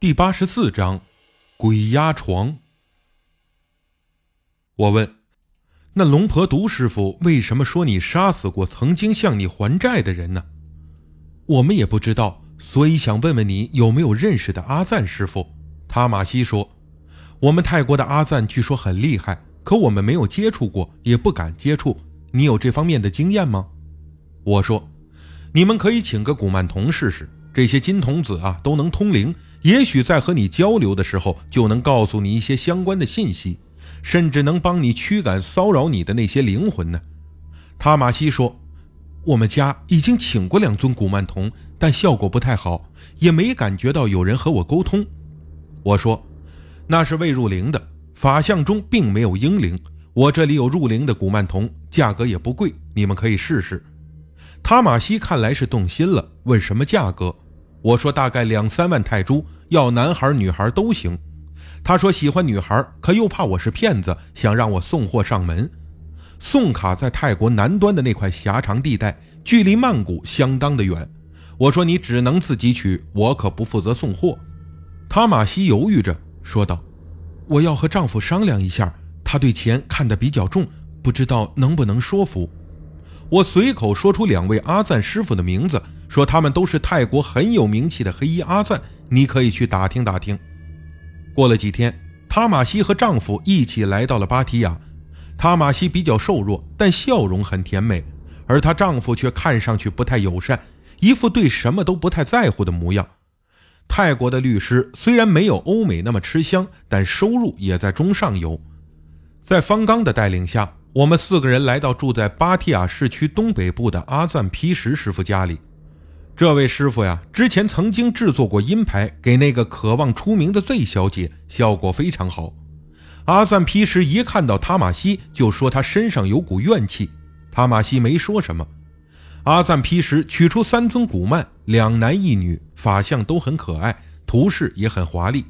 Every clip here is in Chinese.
第八十四章，鬼压床。我问：“那龙婆毒师傅为什么说你杀死过曾经向你还债的人呢？”我们也不知道，所以想问问你有没有认识的阿赞师傅。塔玛西说：“我们泰国的阿赞据说很厉害，可我们没有接触过，也不敢接触。你有这方面的经验吗？”我说：“你们可以请个古曼童试试，这些金童子啊都能通灵。”也许在和你交流的时候，就能告诉你一些相关的信息，甚至能帮你驱赶骚扰你的那些灵魂呢。塔马西说：“我们家已经请过两尊古曼童，但效果不太好，也没感觉到有人和我沟通。”我说：“那是未入灵的，法相中并没有婴灵。我这里有入灵的古曼童，价格也不贵，你们可以试试。”塔马西看来是动心了，问什么价格？我说大概两三万泰铢，要男孩女孩都行。他说喜欢女孩，可又怕我是骗子，想让我送货上门。送卡在泰国南端的那块狭长地带，距离曼谷相当的远。我说你只能自己取，我可不负责送货。塔马西犹豫着说道：“我要和丈夫商量一下，他对钱看得比较重，不知道能不能说服。”我随口说出两位阿赞师傅的名字。说他们都是泰国很有名气的黑衣阿赞，你可以去打听打听。过了几天，塔玛西和丈夫一起来到了芭提雅。塔玛西比较瘦弱，但笑容很甜美，而她丈夫却看上去不太友善，一副对什么都不太在乎的模样。泰国的律师虽然没有欧美那么吃香，但收入也在中上游。在方刚的带领下，我们四个人来到住在芭提雅市区东北部的阿赞皮什师傅家里。这位师傅呀，之前曾经制作过阴牌给那个渴望出名的 Z 小姐，效果非常好。阿赞皮什一看到塔玛西，就说他身上有股怨气。塔玛西没说什么。阿赞皮什取出三尊古曼，两男一女，法相都很可爱，图式也很华丽。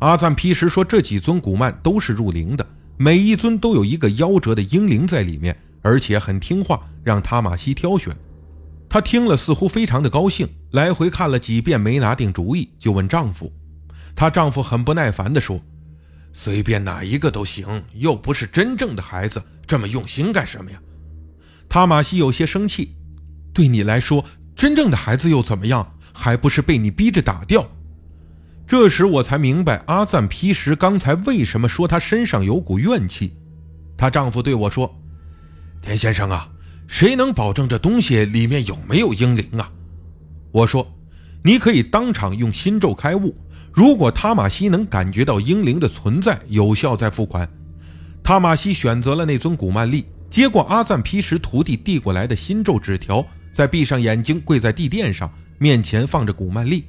阿赞皮什说，这几尊古曼都是入灵的，每一尊都有一个夭折的婴灵在里面，而且很听话，让塔玛西挑选。她听了，似乎非常的高兴，来回看了几遍，没拿定主意，就问丈夫。她丈夫很不耐烦地说：“随便哪一个都行，又不是真正的孩子，这么用心干什么呀？”塔玛西有些生气：“对你来说，真正的孩子又怎么样？还不是被你逼着打掉？”这时我才明白阿赞皮什刚才为什么说他身上有股怨气。她丈夫对我说：“田先生啊。”谁能保证这东西里面有没有婴灵啊？我说，你可以当场用心咒开悟。如果塔玛西能感觉到婴灵的存在，有效再付款。塔玛西选择了那尊古曼丽，接过阿赞皮什徒弟递过来的心咒纸条，再闭上眼睛跪在地垫上，面前放着古曼丽，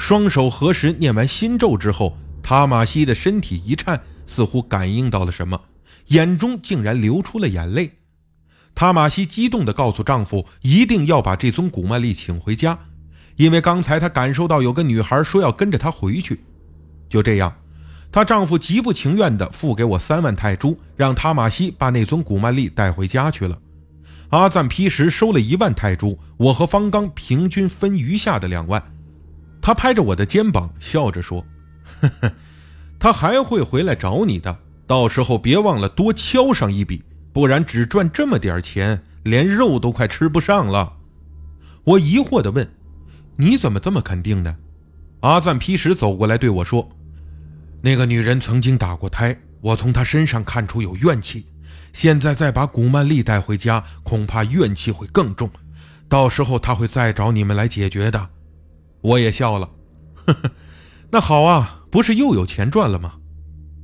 双手合十念完心咒之后，塔玛西的身体一颤，似乎感应到了什么，眼中竟然流出了眼泪。塔玛西激动地告诉丈夫，一定要把这尊古曼丽请回家，因为刚才她感受到有个女孩说要跟着她回去。就这样，她丈夫极不情愿地付给我三万泰铢，让塔玛西把那尊古曼丽带回家去了。阿赞皮什收了一万泰铢，我和方刚平均分余下的两万。他拍着我的肩膀，笑着说：“呵呵，他还会回来找你的，到时候别忘了多敲上一笔。”不然只赚这么点钱，连肉都快吃不上了。我疑惑地问：“你怎么这么肯定呢？”阿赞皮什走过来对我说：“那个女人曾经打过胎，我从她身上看出有怨气。现在再把古曼丽带回家，恐怕怨气会更重。到时候她会再找你们来解决的。”我也笑了：“呵呵，那好啊，不是又有钱赚了吗？”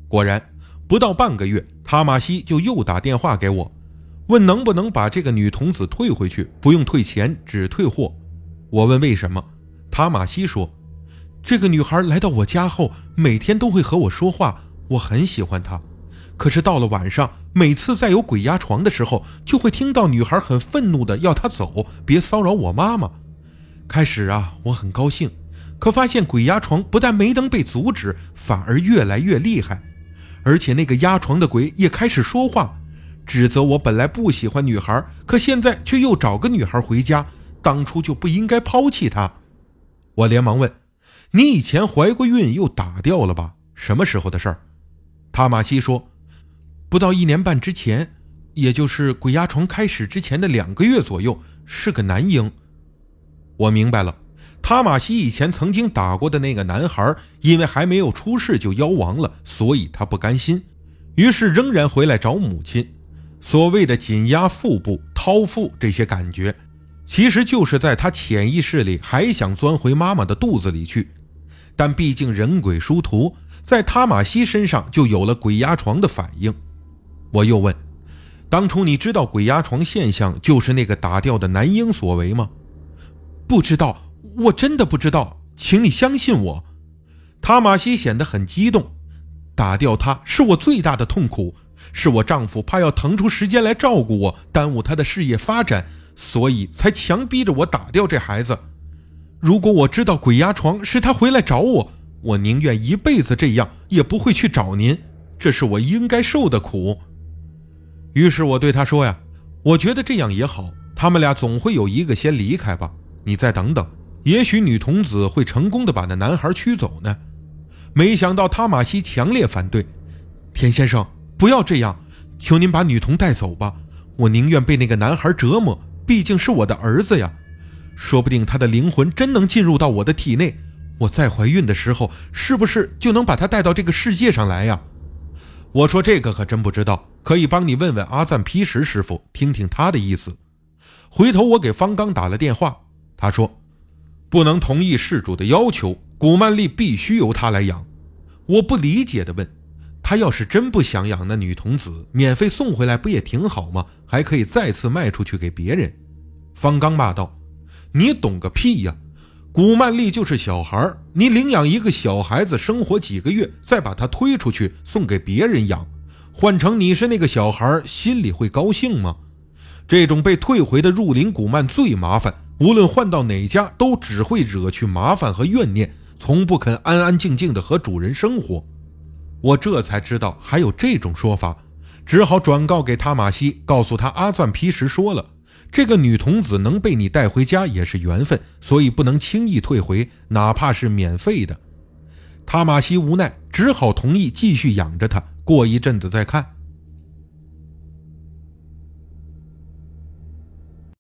果然。不到半个月，塔玛西就又打电话给我，问能不能把这个女童子退回去，不用退钱，只退货。我问为什么，塔玛西说：“这个女孩来到我家后，每天都会和我说话，我很喜欢她。可是到了晚上，每次在有鬼压床的时候，就会听到女孩很愤怒的要她走，别骚扰我妈妈。开始啊，我很高兴，可发现鬼压床不但没能被阻止，反而越来越厉害。”而且那个压床的鬼也开始说话，指责我本来不喜欢女孩，可现在却又找个女孩回家，当初就不应该抛弃她。我连忙问：“你以前怀过孕又打掉了吧？什么时候的事儿？”塔马西说：“不到一年半之前，也就是鬼压床开始之前的两个月左右，是个男婴。”我明白了，塔马西以前曾经打过的那个男孩，因为还没有出世就夭亡了，所以他不甘心，于是仍然回来找母亲。所谓的紧压腹部、掏腹这些感觉，其实就是在他潜意识里还想钻回妈妈的肚子里去。但毕竟人鬼殊途，在塔马西身上就有了鬼压床的反应。我又问：“当初你知道鬼压床现象就是那个打掉的男婴所为吗？”“不知道，我真的不知道，请你相信我。”塔马西显得很激动：“打掉他是我最大的痛苦。”是我丈夫怕要腾出时间来照顾我，耽误他的事业发展，所以才强逼着我打掉这孩子。如果我知道鬼压床是他回来找我，我宁愿一辈子这样，也不会去找您。这是我应该受的苦。于是我对他说：“呀，我觉得这样也好，他们俩总会有一个先离开吧。你再等等，也许女童子会成功的把那男孩驱走呢。”没想到塔马西强烈反对，田先生。不要这样，求您把女童带走吧。我宁愿被那个男孩折磨，毕竟是我的儿子呀。说不定他的灵魂真能进入到我的体内，我再怀孕的时候，是不是就能把他带到这个世界上来呀？我说这个可真不知道，可以帮你问问阿赞皮什师傅，听听他的意思。回头我给方刚打了电话，他说不能同意事主的要求，古曼丽必须由他来养。我不理解的问。他要是真不想养那女童子，免费送回来不也挺好吗？还可以再次卖出去给别人。方刚骂道：“你懂个屁呀！古曼丽就是小孩你领养一个小孩子生活几个月，再把他推出去送给别人养，换成你是那个小孩心里会高兴吗？这种被退回的入林古曼最麻烦，无论换到哪家，都只会惹去麻烦和怨念，从不肯安安静静的和主人生活。”我这才知道还有这种说法，只好转告给塔马西，告诉他阿赞皮什说了，这个女童子能被你带回家也是缘分，所以不能轻易退回，哪怕是免费的。塔马西无奈，只好同意继续养着她，过一阵子再看。